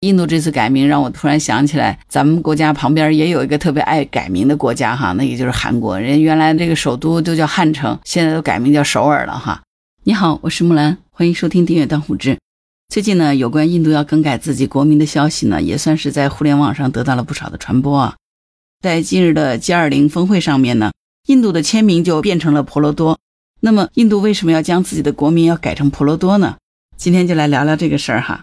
印度这次改名让我突然想起来，咱们国家旁边也有一个特别爱改名的国家哈，那也就是韩国。人原来这个首都都叫汉城，现在都改名叫首尔了哈。你好，我是木兰，欢迎收听订阅当户志。最近呢，有关印度要更改自己国名的消息呢，也算是在互联网上得到了不少的传播啊。在今日的 G20 峰会上面呢，印度的签名就变成了婆罗多。那么，印度为什么要将自己的国名要改成婆罗多呢？今天就来聊聊这个事儿哈。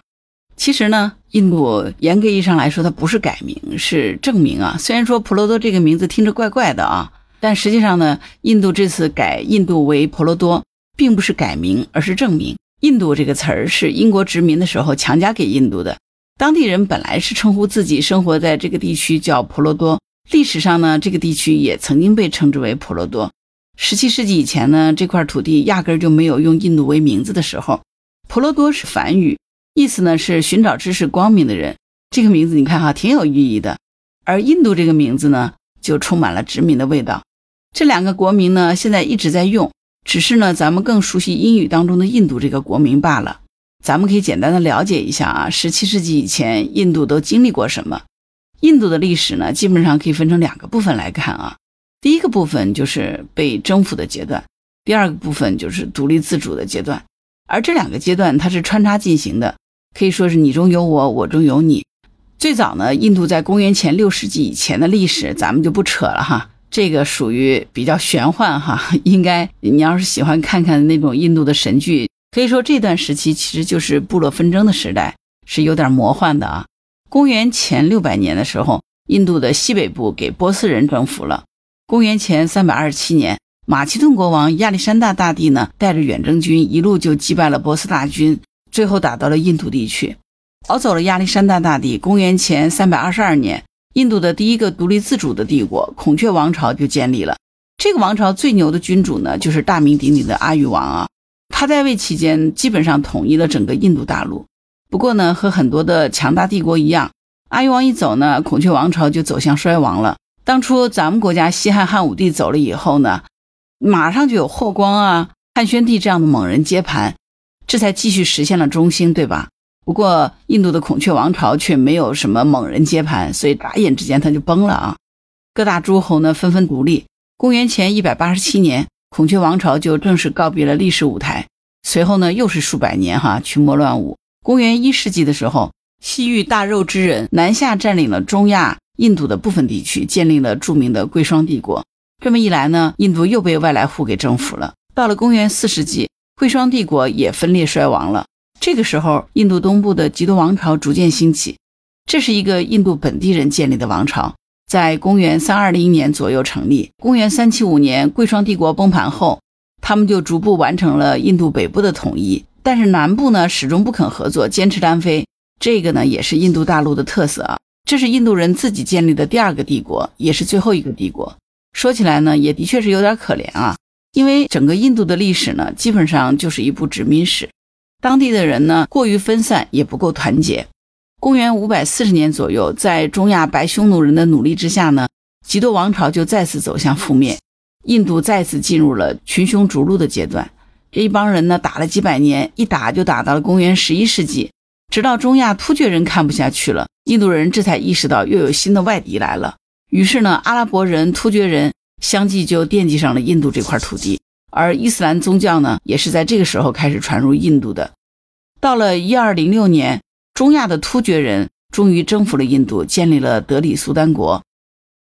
其实呢，印度严格意义上来说，它不是改名，是正名啊。虽然说婆罗多这个名字听着怪怪的啊，但实际上呢，印度这次改印度为婆罗多，并不是改名，而是正名。印度这个词儿是英国殖民的时候强加给印度的，当地人本来是称呼自己生活在这个地区叫婆罗多。历史上呢，这个地区也曾经被称之为婆罗多。十七世纪以前呢，这块土地压根就没有用印度为名字的时候。婆罗多是梵语。意思呢是寻找知识光明的人，这个名字你看哈挺有寓意的。而印度这个名字呢，就充满了殖民的味道。这两个国名呢，现在一直在用，只是呢咱们更熟悉英语当中的印度这个国名罢了。咱们可以简单的了解一下啊，十七世纪以前印度都经历过什么？印度的历史呢，基本上可以分成两个部分来看啊。第一个部分就是被征服的阶段，第二个部分就是独立自主的阶段。而这两个阶段它是穿插进行的。可以说是你中有我，我中有你。最早呢，印度在公元前六世纪以前的历史，咱们就不扯了哈，这个属于比较玄幻哈。应该你要是喜欢看看那种印度的神剧，可以说这段时期其实就是部落纷争的时代，是有点魔幻的啊。公元前六百年的时候，印度的西北部给波斯人征服了。公元前三百二十七年，马其顿国王亚历山大大帝呢，带着远征军一路就击败了波斯大军。最后打到了印度地区，熬走了亚历山大大帝。公元前三百二十二年，印度的第一个独立自主的帝国——孔雀王朝就建立了。这个王朝最牛的君主呢，就是大名鼎鼎的阿育王啊。他在位期间，基本上统一了整个印度大陆。不过呢，和很多的强大帝国一样，阿育王一走呢，孔雀王朝就走向衰亡了。当初咱们国家西汉汉武帝走了以后呢，马上就有霍光啊、汉宣帝这样的猛人接盘。这才继续实现了中兴，对吧？不过印度的孔雀王朝却没有什么猛人接盘，所以眨眼之间它就崩了啊！各大诸侯呢纷纷独立。公元前一百八十七年，孔雀王朝就正式告别了历史舞台。随后呢，又是数百年哈群魔乱舞。公元一世纪的时候，西域大肉之人南下占领了中亚印度的部分地区，建立了著名的贵霜帝国。这么一来呢，印度又被外来户给征服了。到了公元四世纪。贵霜帝国也分裂衰亡了。这个时候，印度东部的吉多王朝逐渐兴起。这是一个印度本地人建立的王朝，在公元三二零年左右成立。公元三七五年，贵霜帝国崩盘后，他们就逐步完成了印度北部的统一。但是南部呢，始终不肯合作，坚持单飞。这个呢，也是印度大陆的特色啊。这是印度人自己建立的第二个帝国，也是最后一个帝国。说起来呢，也的确是有点可怜啊。因为整个印度的历史呢，基本上就是一部殖民史，当地的人呢过于分散，也不够团结。公元五百四十年左右，在中亚白匈奴人的努力之下呢，吉多王朝就再次走向覆灭，印度再次进入了群雄逐鹿的阶段。这一帮人呢，打了几百年，一打就打到了公元十一世纪，直到中亚突厥人看不下去了，印度人这才意识到又有新的外敌来了。于是呢，阿拉伯人、突厥人。相继就惦记上了印度这块土地，而伊斯兰宗教呢，也是在这个时候开始传入印度的。到了一二零六年，中亚的突厥人终于征服了印度，建立了德里苏丹国。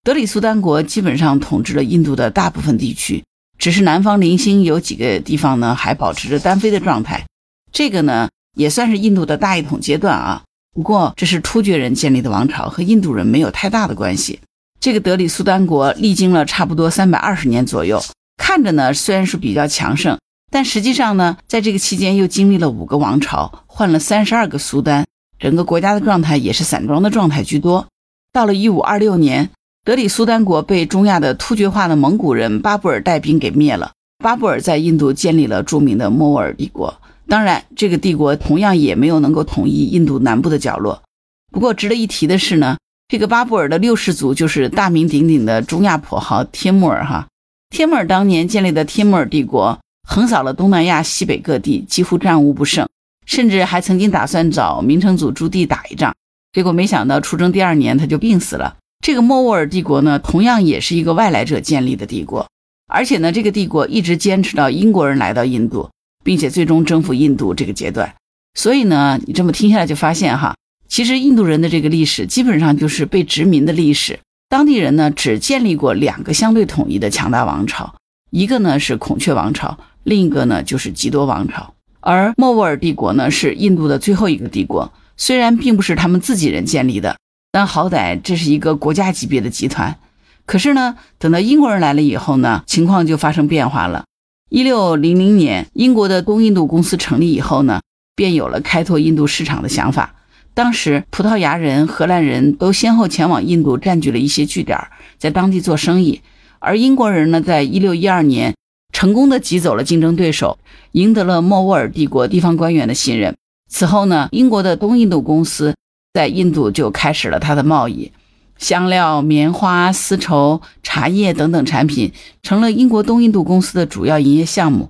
德里苏丹国基本上统治了印度的大部分地区，只是南方零星有几个地方呢，还保持着单飞的状态。这个呢，也算是印度的大一统阶段啊。不过，这是突厥人建立的王朝，和印度人没有太大的关系。这个德里苏丹国历经了差不多三百二十年左右，看着呢虽然是比较强盛，但实际上呢，在这个期间又经历了五个王朝，换了三十二个苏丹，整个国家的状态也是散装的状态居多。到了一五二六年，德里苏丹国被中亚的突厥化的蒙古人巴布尔带兵给灭了。巴布尔在印度建立了著名的莫卧儿帝国，当然，这个帝国同样也没有能够统一印度南部的角落。不过值得一提的是呢。这个巴布尔的六世祖就是大名鼎鼎的中亚跛豪帖木儿哈。帖木儿当年建立的帖木儿帝国，横扫了东南亚西北各地，几乎战无不胜，甚至还曾经打算找明成祖朱棣打一仗。结果没想到出征第二年他就病死了。这个莫卧儿帝国呢，同样也是一个外来者建立的帝国，而且呢，这个帝国一直坚持到英国人来到印度，并且最终征服印度这个阶段。所以呢，你这么听下来就发现哈，其实印度人的这个历史基本上就是被殖民的历史。当地人呢，只建立过两个相对统一的强大王朝，一个呢是孔雀王朝，另一个呢就是吉多王朝。而莫卧儿帝国呢，是印度的最后一个帝国。虽然并不是他们自己人建立的，但好歹这是一个国家级别的集团。可是呢，等到英国人来了以后呢，情况就发生变化了。一六零零年，英国的东印度公司成立以后呢，便有了开拓印度市场的想法。当时，葡萄牙人、荷兰人都先后前往印度，占据了一些据点，在当地做生意。而英国人呢，在一六一二年成功的挤走了竞争对手，赢得了莫卧儿帝国地方官员的信任。此后呢，英国的东印度公司在印度就开始了它的贸易，香料、棉花、丝绸、茶叶等等产品成了英国东印度公司的主要营业项目。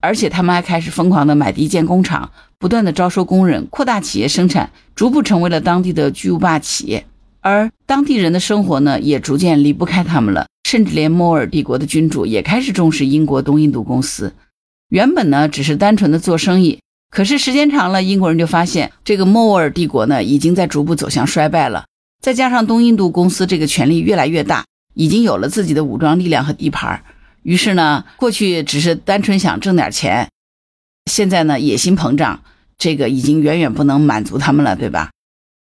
而且他们还开始疯狂的买地建工厂，不断的招收工人，扩大企业生产，逐步成为了当地的巨无霸企业。而当地人的生活呢，也逐渐离不开他们了，甚至连莫尔帝国的君主也开始重视英国东印度公司。原本呢，只是单纯的做生意，可是时间长了，英国人就发现这个莫尔帝国呢，已经在逐步走向衰败了。再加上东印度公司这个权力越来越大，已经有了自己的武装力量和地盘儿。于是呢，过去只是单纯想挣点钱，现在呢野心膨胀，这个已经远远不能满足他们了，对吧？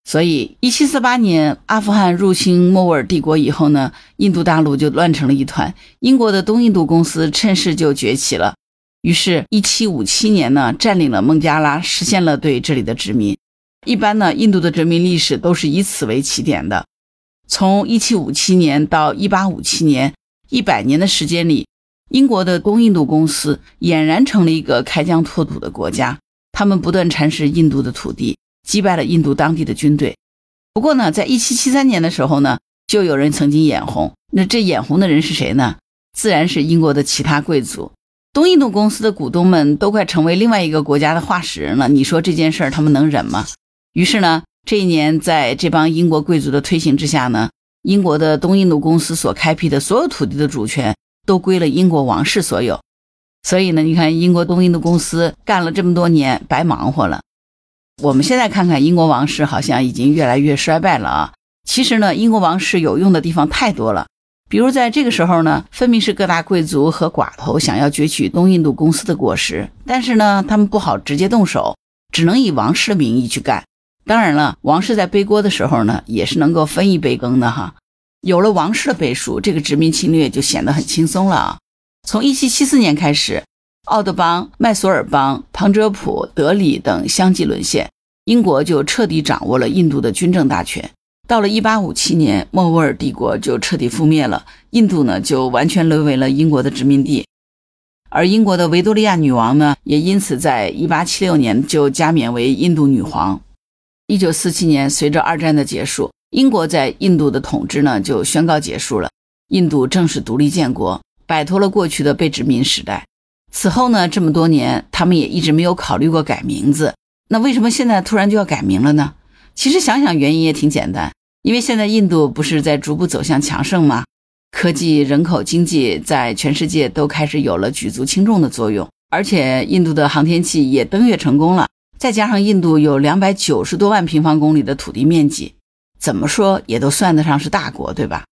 所以，一七四八年阿富汗入侵莫卧儿帝国以后呢，印度大陆就乱成了一团，英国的东印度公司趁势就崛起了。于是，一七五七年呢，占领了孟加拉，实现了对这里的殖民。一般呢，印度的殖民历史都是以此为起点的。从一七五七年到一八五七年。一百年的时间里，英国的东印度公司俨然成了一个开疆拓土的国家。他们不断蚕食印度的土地，击败了印度当地的军队。不过呢，在一七七三年的时候呢，就有人曾经眼红。那这眼红的人是谁呢？自然是英国的其他贵族。东印度公司的股东们都快成为另外一个国家的化石人了。你说这件事儿他们能忍吗？于是呢，这一年在这帮英国贵族的推行之下呢。英国的东印度公司所开辟的所有土地的主权都归了英国王室所有，所以呢，你看英国东印度公司干了这么多年，白忙活了。我们现在看看英国王室，好像已经越来越衰败了啊。其实呢，英国王室有用的地方太多了，比如在这个时候呢，分明是各大贵族和寡头想要攫取东印度公司的果实，但是呢，他们不好直接动手，只能以王室的名义去干。当然了，王室在背锅的时候呢，也是能够分一杯羹的哈。有了王室的背书，这个殖民侵略就显得很轻松了啊。从1774年开始，奥德邦、麦索尔邦、旁遮普、德里等相继沦陷，英国就彻底掌握了印度的军政大权。到了1857年，莫卧儿帝国就彻底覆灭了，印度呢就完全沦为了英国的殖民地。而英国的维多利亚女王呢，也因此在1876年就加冕为印度女皇。一九四七年，随着二战的结束，英国在印度的统治呢就宣告结束了，印度正式独立建国，摆脱了过去的被殖民时代。此后呢，这么多年，他们也一直没有考虑过改名字。那为什么现在突然就要改名了呢？其实想想原因也挺简单，因为现在印度不是在逐步走向强盛吗？科技、人口、经济在全世界都开始有了举足轻重的作用，而且印度的航天器也登月成功了。再加上印度有两百九十多万平方公里的土地面积，怎么说也都算得上是大国，对吧？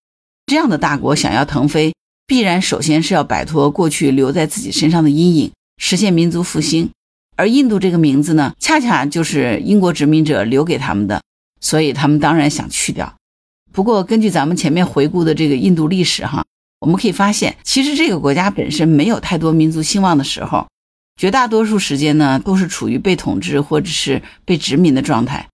这样的大国想要腾飞，必然首先是要摆脱过去留在自己身上的阴影，实现民族复兴。而印度这个名字呢，恰恰就是英国殖民者留给他们的，所以他们当然想去掉。不过，根据咱们前面回顾的这个印度历史，哈，我们可以发现，其实这个国家本身没有太多民族兴旺的时候。绝大多数时间呢，都是处于被统治或者是被殖民的状态，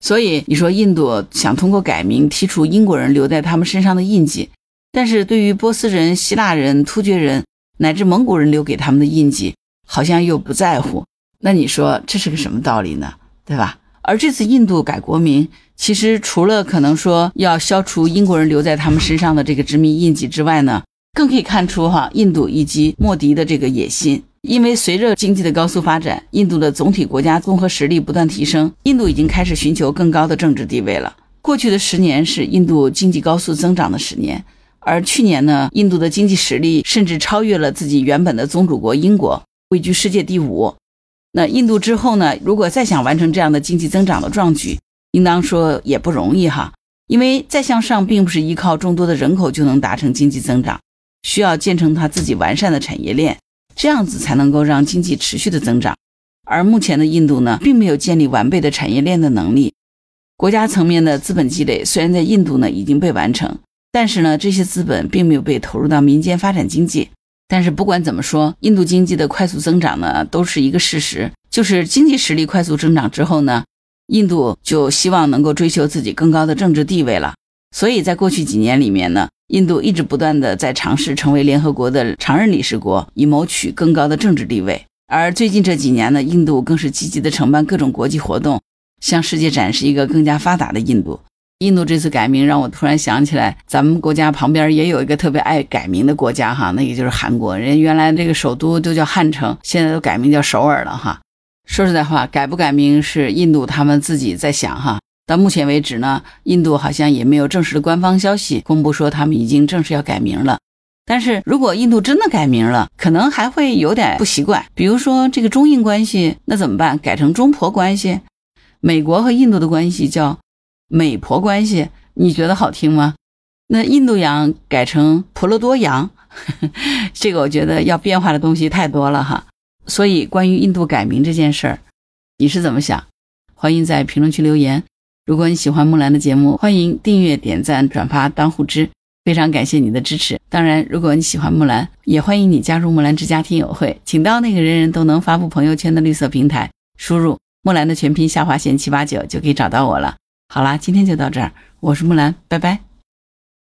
所以你说印度想通过改名剔除英国人留在他们身上的印记，但是对于波斯人、希腊人、突厥人乃至蒙古人留给他们的印记，好像又不在乎。那你说这是个什么道理呢？对吧？而这次印度改国名，其实除了可能说要消除英国人留在他们身上的这个殖民印记之外呢，更可以看出哈印度以及莫迪的这个野心。因为随着经济的高速发展，印度的总体国家综合实力不断提升，印度已经开始寻求更高的政治地位了。过去的十年是印度经济高速增长的十年，而去年呢，印度的经济实力甚至超越了自己原本的宗主国英国，位居世界第五。那印度之后呢，如果再想完成这样的经济增长的壮举，应当说也不容易哈。因为再向上并不是依靠众多的人口就能达成经济增长，需要建成他自己完善的产业链。这样子才能够让经济持续的增长，而目前的印度呢，并没有建立完备的产业链的能力。国家层面的资本积累虽然在印度呢已经被完成，但是呢，这些资本并没有被投入到民间发展经济。但是不管怎么说，印度经济的快速增长呢，都是一个事实。就是经济实力快速增长之后呢，印度就希望能够追求自己更高的政治地位了。所以在过去几年里面呢。印度一直不断的在尝试成为联合国的常任理事国，以谋取更高的政治地位。而最近这几年呢，印度更是积极的承办各种国际活动，向世界展示一个更加发达的印度。印度这次改名，让我突然想起来，咱们国家旁边也有一个特别爱改名的国家哈，那也就是韩国。人原来这个首都就叫汉城，现在都改名叫首尔了哈。说实在话，改不改名是印度他们自己在想哈。到目前为止呢，印度好像也没有正式的官方消息公布说他们已经正式要改名了。但是如果印度真的改名了，可能还会有点不习惯。比如说这个中印关系，那怎么办？改成中婆关系？美国和印度的关系叫美婆关系，你觉得好听吗？那印度洋改成婆罗多洋，这个我觉得要变化的东西太多了哈。所以关于印度改名这件事儿，你是怎么想？欢迎在评论区留言。如果你喜欢木兰的节目，欢迎订阅、点赞、转发、当护知，非常感谢你的支持。当然，如果你喜欢木兰，也欢迎你加入木兰之家听友会，请到那个人人都能发布朋友圈的绿色平台，输入木兰的全拼下划线七八九就可以找到我了。好啦，今天就到这儿，我是木兰，拜拜。